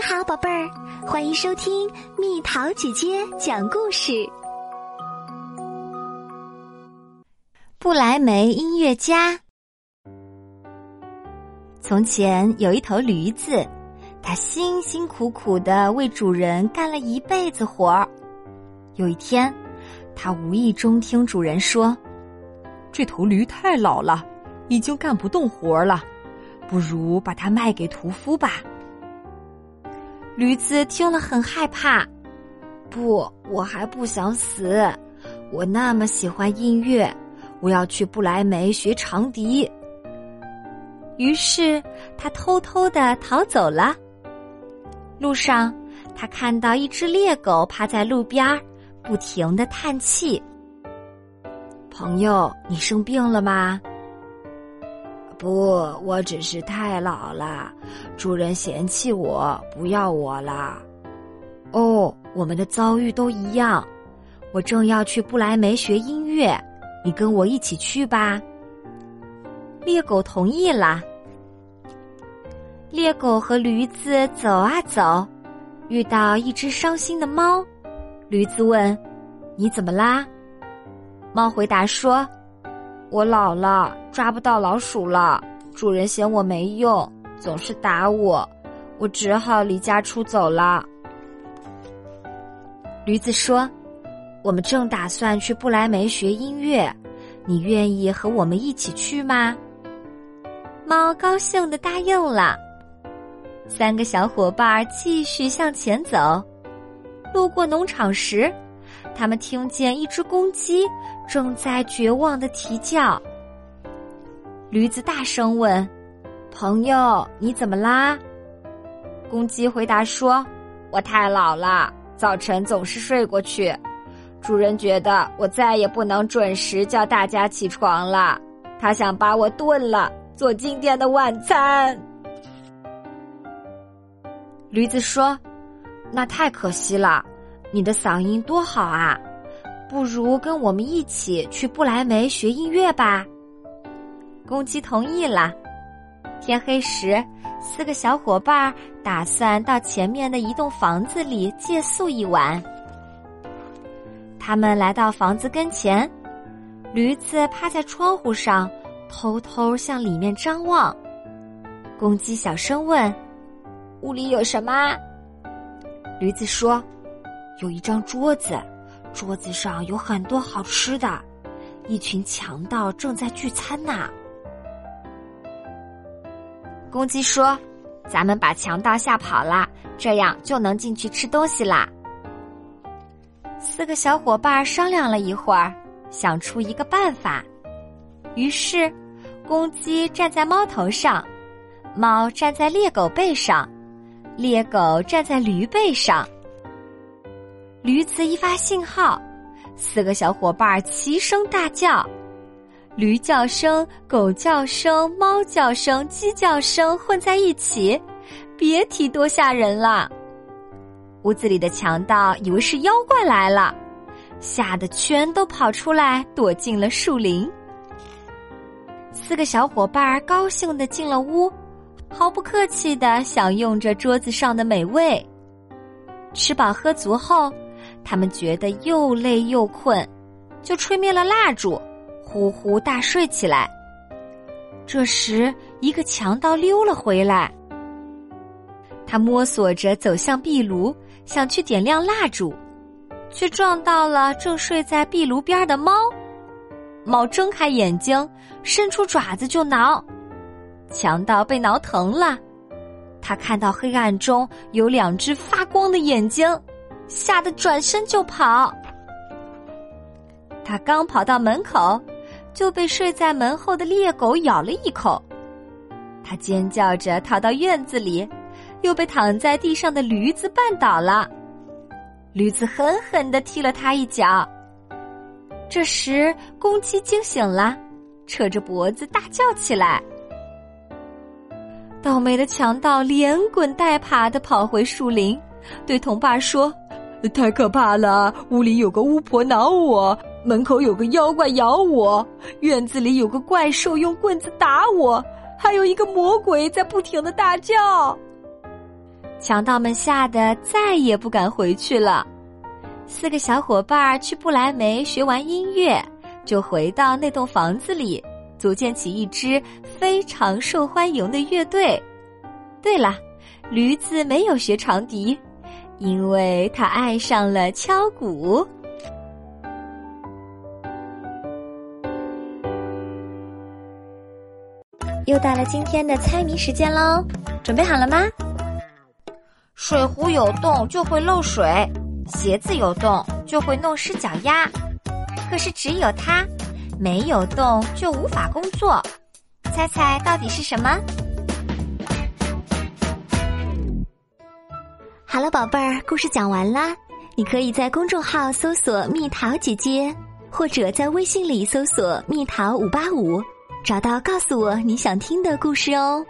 你好，宝贝儿，欢迎收听蜜桃姐姐讲故事。布莱梅音乐家。从前有一头驴子，它辛辛苦苦的为主人干了一辈子活儿。有一天，它无意中听主人说：“这头驴太老了，已经干不动活儿了，不如把它卖给屠夫吧。”驴子听了很害怕，不，我还不想死。我那么喜欢音乐，我要去不来梅学长笛。于是他偷偷的逃走了。路上，他看到一只猎狗趴在路边儿，不停的叹气。朋友，你生病了吗？不，我只是太老了，主人嫌弃我，不要我了。哦，我们的遭遇都一样。我正要去不来梅学音乐，你跟我一起去吧。猎狗同意了。猎狗和驴子走啊走，遇到一只伤心的猫。驴子问：“你怎么啦？”猫回答说。我老了，抓不到老鼠了。主人嫌我没用，总是打我，我只好离家出走了。驴子说：“我们正打算去不来梅学音乐，你愿意和我们一起去吗？”猫高兴的答应了。三个小伙伴继续向前走，路过农场时。他们听见一只公鸡正在绝望的啼叫。驴子大声问：“朋友，你怎么啦？”公鸡回答说：“我太老了，早晨总是睡过去。主人觉得我再也不能准时叫大家起床了，他想把我炖了，做今天的晚餐。”驴子说：“那太可惜了。”你的嗓音多好啊！不如跟我们一起去不来梅学音乐吧。公鸡同意了。天黑时，四个小伙伴打算到前面的一栋房子里借宿一晚。他们来到房子跟前，驴子趴在窗户上，偷偷向里面张望。公鸡小声问：“屋里有什么？”驴子说。有一张桌子，桌子上有很多好吃的，一群强盗正在聚餐呢。公鸡说：“咱们把强盗吓跑了，这样就能进去吃东西啦。”四个小伙伴商量了一会儿，想出一个办法。于是，公鸡站在猫头上，猫站在猎狗背上，猎狗站在驴背上。驴子一发信号，四个小伙伴齐声大叫，驴叫声、狗叫声、猫叫声、鸡叫声混在一起，别提多吓人了。屋子里的强盗以为是妖怪来了，吓得全都跑出来躲进了树林。四个小伙伴高兴的进了屋，毫不客气的享用着桌子上的美味。吃饱喝足后。他们觉得又累又困，就吹灭了蜡烛，呼呼大睡起来。这时，一个强盗溜了回来，他摸索着走向壁炉，想去点亮蜡烛，却撞到了正睡在壁炉边的猫。猫睁开眼睛，伸出爪子就挠，强盗被挠疼了，他看到黑暗中有两只发光的眼睛。吓得转身就跑，他刚跑到门口，就被睡在门后的猎狗咬了一口。他尖叫着逃到院子里，又被躺在地上的驴子绊倒了。驴子狠狠的踢了他一脚。这时，公鸡惊醒了，扯着脖子大叫起来。倒霉的强盗连滚带爬的跑回树林，对同伴说。太可怕了！屋里有个巫婆挠我，门口有个妖怪咬我，院子里有个怪兽用棍子打我，还有一个魔鬼在不停的大叫。强盗们吓得再也不敢回去了。四个小伙伴去不来梅学完音乐，就回到那栋房子里，组建起一支非常受欢迎的乐队。对了，驴子没有学长笛，因为他爱上了敲鼓。又到了今天的猜谜时间喽，准备好了吗？水壶有洞就会漏水，鞋子有洞就会弄湿脚丫，可是只有它没有洞就无法工作。猜猜到底是什么？好了，宝贝儿，故事讲完啦。你可以在公众号搜索“蜜桃姐姐”，或者在微信里搜索“蜜桃五八五”。找到，告诉我你想听的故事哦。